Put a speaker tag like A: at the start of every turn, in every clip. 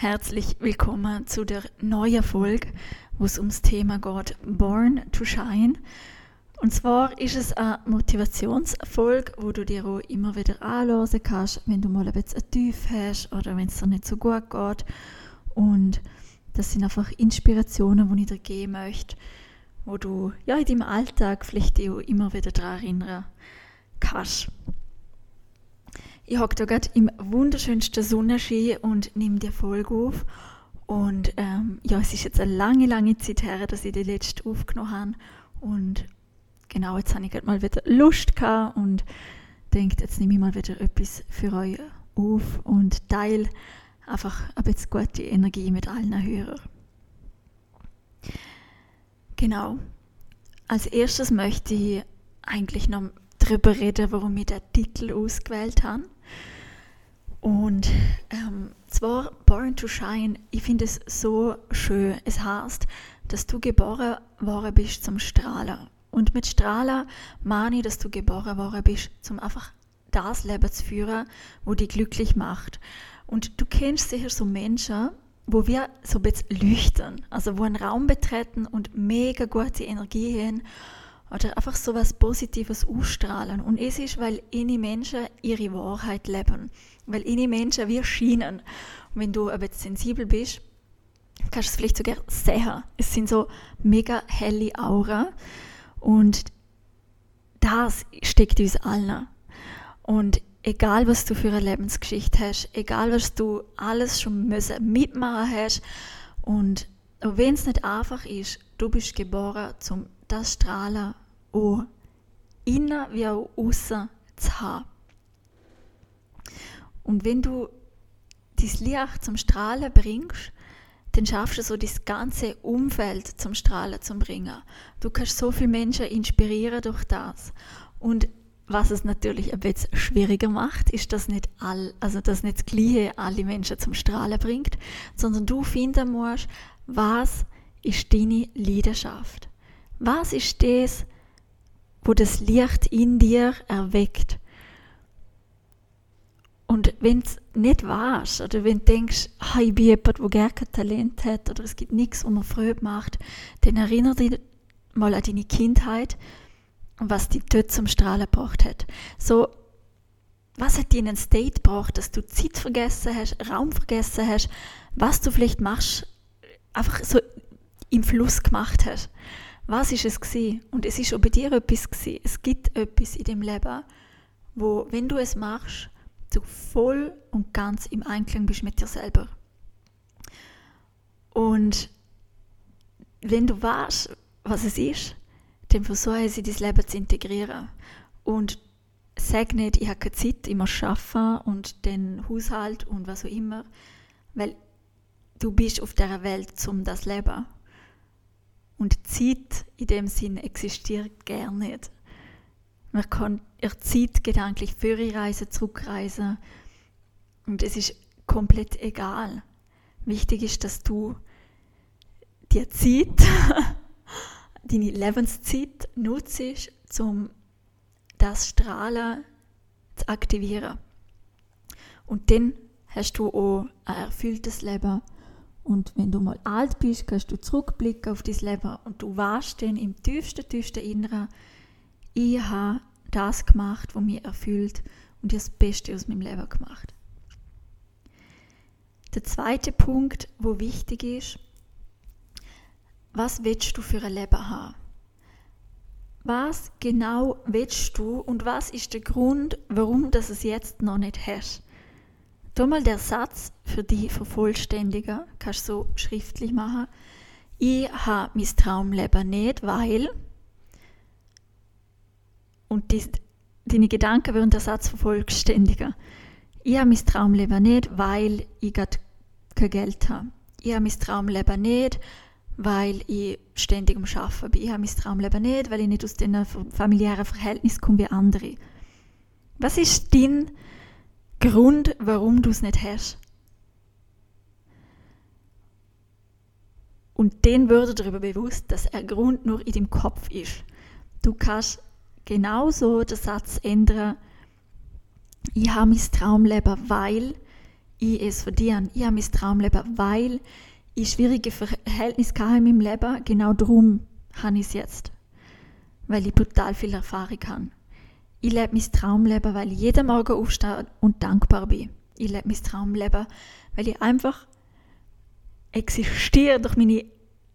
A: Herzlich willkommen zu der neuen Folge, wo es ums Thema geht Born to Shine. Und zwar ist es eine Motivationsfolge, wo du dir auch immer wieder anhören kannst, wenn du mal ein bisschen Tief hast oder wenn es dir nicht so gut geht. Und das sind einfach Inspirationen, die ich dir geben möchte, wo du ja, in deinem Alltag vielleicht auch immer wieder daran erinnern kannst. Ich hocke da gerade im wunderschönsten Sonnenschein und nehme die Folge auf. Und ähm, ja, es ist jetzt eine lange, lange Zeit her, dass ich die letzte aufgenommen habe. Und genau, jetzt habe ich gerade mal wieder Lust gehabt und denke, jetzt nehme ich mal wieder etwas für euch auf und teile einfach ein bisschen gute Energie mit allen Hörern. Genau. Als erstes möchte ich eigentlich noch darüber reden, warum ich den Titel ausgewählt habe. Und ähm, zwar Born to Shine, ich finde es so schön. Es heißt, dass du geboren worden bist zum Strahlen. Und mit Strahlen meine ich, dass du geboren worden bist, zum einfach das Leben zu führen, wo dich glücklich macht. Und du kennst sicher so Menschen, wo wir so ein bisschen leuchten, also wo einen Raum betreten und mega gute Energie haben oder einfach so was Positives ausstrahlen. Und es ist, weil ihre Menschen ihre Wahrheit leben. Weil ihre Menschen wie schienen. Und wenn du ein bisschen sensibel bist, kannst du es vielleicht sogar sehen. Es sind so mega helle Aura. Und das steckt uns allen. Und egal was du für eine Lebensgeschichte hast, egal was du alles schon müssen mitmachen hast, und wenn es nicht einfach ist, du bist geboren zum das Strahlen auch innen wie auch außen zu haben. Und wenn du das Licht zum Strahlen bringst, dann schaffst du so das ganze Umfeld zum Strahlen zu bringen. Du kannst so viele Menschen inspirieren durch das. Und was es natürlich ein bisschen schwieriger macht, ist, dass nicht all, also dass nicht das Gleiche alle Menschen zum Strahlen bringt, sondern du finden musst, was ist deine Leidenschaft? Was ist das, wo das Licht in dir erweckt? Und wenn es nicht warst, oder wenn du denkst, ah, ich bin jemand, der gar kein Talent hat, oder es gibt nichts, was mir Freude macht, dann erinnere dich mal an deine Kindheit und was dich dort zum Strahlen gebracht hat. So, was hat dir in ein State gebracht, dass du Zeit vergessen hast, Raum vergessen hast, was du vielleicht machst, einfach so im Fluss gemacht hast. Was ist es gewesen? Und es ist auch bei dir etwas gewesen. Es gibt etwas in dem Leben, wo, wenn du es machst, du voll und ganz im Einklang bist mit dir selber. Und wenn du weißt, was es ist, dann versuche sie dein Leben zu integrieren. Und sag nicht, ich habe keine Zeit, ich muss arbeiten und den Haushalt und was auch immer, weil du bist auf dieser Welt, um das zu leben. Und Zeit in dem Sinn existiert gar nicht. Man kann ihr Zeit gedanklich vorreisen, zurückreisen. Und es ist komplett egal. Wichtig ist, dass du die Zeit, deine Lebenszeit nutzt, um das Strahlen zu aktivieren. Und dann hast du auch ein erfülltes Leben und wenn du mal alt bist, kannst du zurückblicken auf dein Leben und du weißt dann im tiefsten, tiefsten Inneren, ich habe das gemacht, was mich erfüllt und das Beste aus meinem Leben gemacht. Der zweite Punkt, wo wichtig ist, was willst du für ein Leben haben? Was genau willst du und was ist der Grund, warum du es jetzt noch nicht hast? Tu mal der Satz für die vervollständigen, kannst du so schriftlich machen. Ich habe mein Traumleben nicht, weil. Und die, deine Gedanken würden der Satz vervollständigen. Ich habe mein Traumleben nicht, weil ich kein Geld habe. Ich habe mein Traumleben nicht, weil ich ständig am Arbeiten bin. Ich habe mein Traumleben nicht, weil ich nicht aus diesen familiären Verhältnissen komme wie andere. Was ist dein Grund, warum du es nicht hast? Und den würde darüber bewusst, dass er Grund nur in deinem Kopf ist. Du kannst genauso den Satz ändern, ich habe mein Traumleben, weil ich es verdiene. Ich habe mein Traumleben, weil ich schwierige Verhältnisse hatte in meinem Leben. Genau darum habe ich es jetzt. Weil ich brutal viel Erfahrung habe. Ich lebe mein Traumleben, weil ich jeden Morgen aufstehe und dankbar bin. Ich lebe mein Traumleben, weil ich einfach existiere, durch meine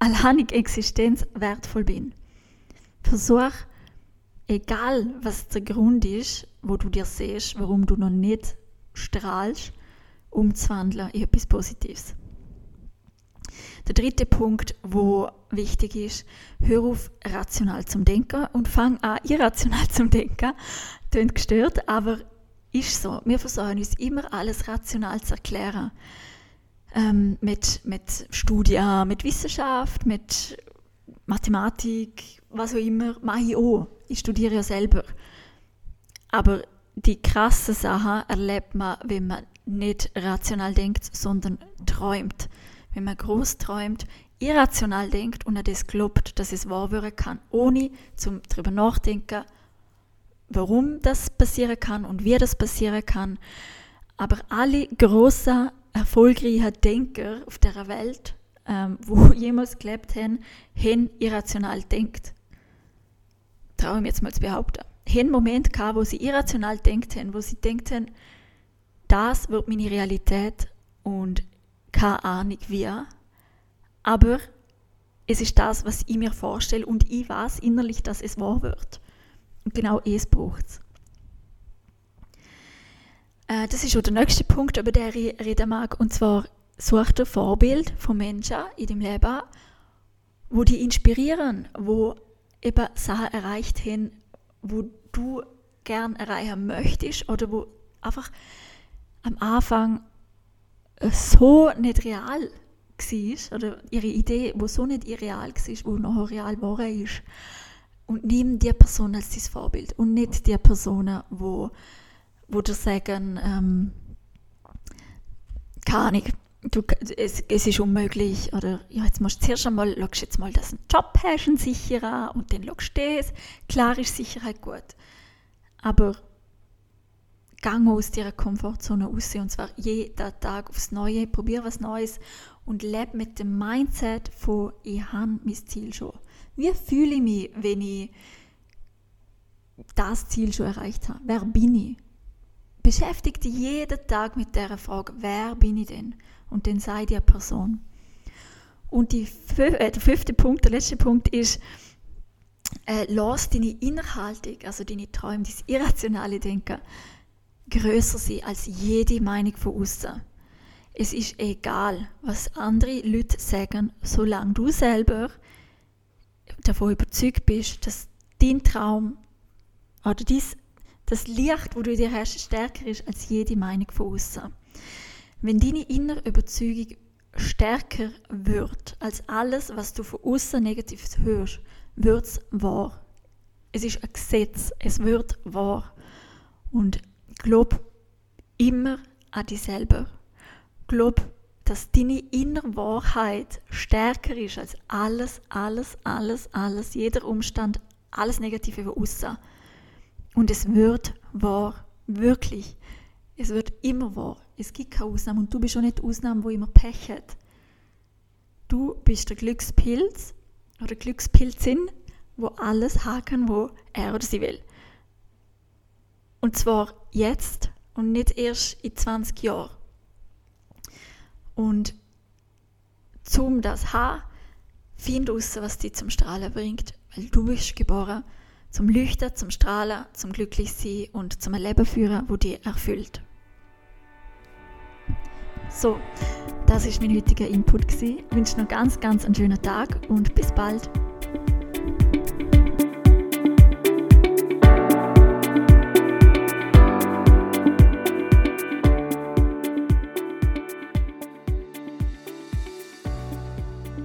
A: alleinige Existenz wertvoll bin. Versuch, egal was der Grund ist, wo du dir siehst, warum du noch nicht strahlst, umzuwandeln in etwas Positives. Der dritte Punkt, wo wichtig ist, hör auf rational zum Denken und fang an irrational zum Denken. Klingt gestört, aber ist so. Wir versuchen uns immer alles rational zu erklären. Ähm, mit, mit Studien, mit Wissenschaft, mit Mathematik, was auch immer, mache ich auch. Ich studiere ja selber. Aber die krassen Sachen erlebt man, wenn man nicht rational denkt, sondern träumt. Wenn man groß träumt, irrational denkt und an das glaubt, dass es wahr werden kann, ohne zum darüber nachdenken, warum das passieren kann und wie das passieren kann. Aber alle großen, erfolgreichen Denker auf der Welt, ähm, wo jemals gelebt haben, haben irrational denkt. Traue ich mir jetzt mal zu behaupten haben Moment gehabt, wo sie irrational denkt haben, wo sie denkt haben, das wird meine Realität und keine Ahnung wie. Aber es ist das, was ich mir vorstelle und ich weiß innerlich, dass es wahr wird. Und genau es braucht es. Äh, das ist schon der nächste Punkt, über den ich reden mag. Und zwar such dir Vorbild von Menschen in deinem Leben, wo die inspirieren, wo eben Sachen erreicht haben, wo du gern erreichen möchtest oder wo einfach am Anfang so nicht real war oder ihre Idee, wo so nicht irreal war, wo noch real geworden ist. Und nimm die Person als dein Vorbild und nicht die Personen, wo, wo dir sagen, ähm, keine Ahnung, du, es, es ist unmöglich oder ja, jetzt musst du zuerst einmal, schaust jetzt mal, dass du einen Job hast, einen sicheren und dann schaust du das. Klar ist Sicherheit gut, aber gang aus deiner Komfortzone raus und zwar jeden Tag aufs Neue, probier was Neues und lebe mit dem Mindset von ich habe mein Ziel schon. Wie fühle ich mich, wenn ich das Ziel schon erreicht habe? Wer bin ich? Beschäftige dich jeden Tag mit der Frage, wer bin ich denn? Und dann sei die Person. Und die, äh, der fünfte Punkt, der letzte Punkt ist, äh, lass deine Innerhaltung, also deine Träume, dein irrationale Denken, größer sein als jede Meinung von außen. Es ist egal, was andere Leute sagen, solange du selber davon überzeugt bist, dass dein Traum oder dies, das Licht, wo du dir hast, stärker ist als jede Meinung von außen. Wenn deine innere Überzeugung stärker wird als alles, was du von außen Negatives hörst, wird es wahr. Es ist ein Gesetz, es wird wahr. Und glaub immer an dich selber. Glaub, dass deine innere Wahrheit stärker ist als alles, alles, alles, alles, jeder Umstand, alles Negative von außen. Und es wird wahr, wirklich. Es wird immer wahr. Es gibt keine Ausnahme und du bist auch nicht die Ausnahme, wo immer Pech hat. Du bist der Glückspilz oder Glückspilzin, wo alles haken, wo er oder sie will. Und zwar jetzt und nicht erst in 20 Jahren. Und zum das H, find raus, was dich zum Strahlen bringt, weil du bist geboren zum Leuchten, zum Strahlen, zum Glücklichsein und zum Leben führen, wo dich erfüllt. So, das ist mein heutiger Input. Ich wünsche noch ganz, ganz einen schönen Tag und bis bald.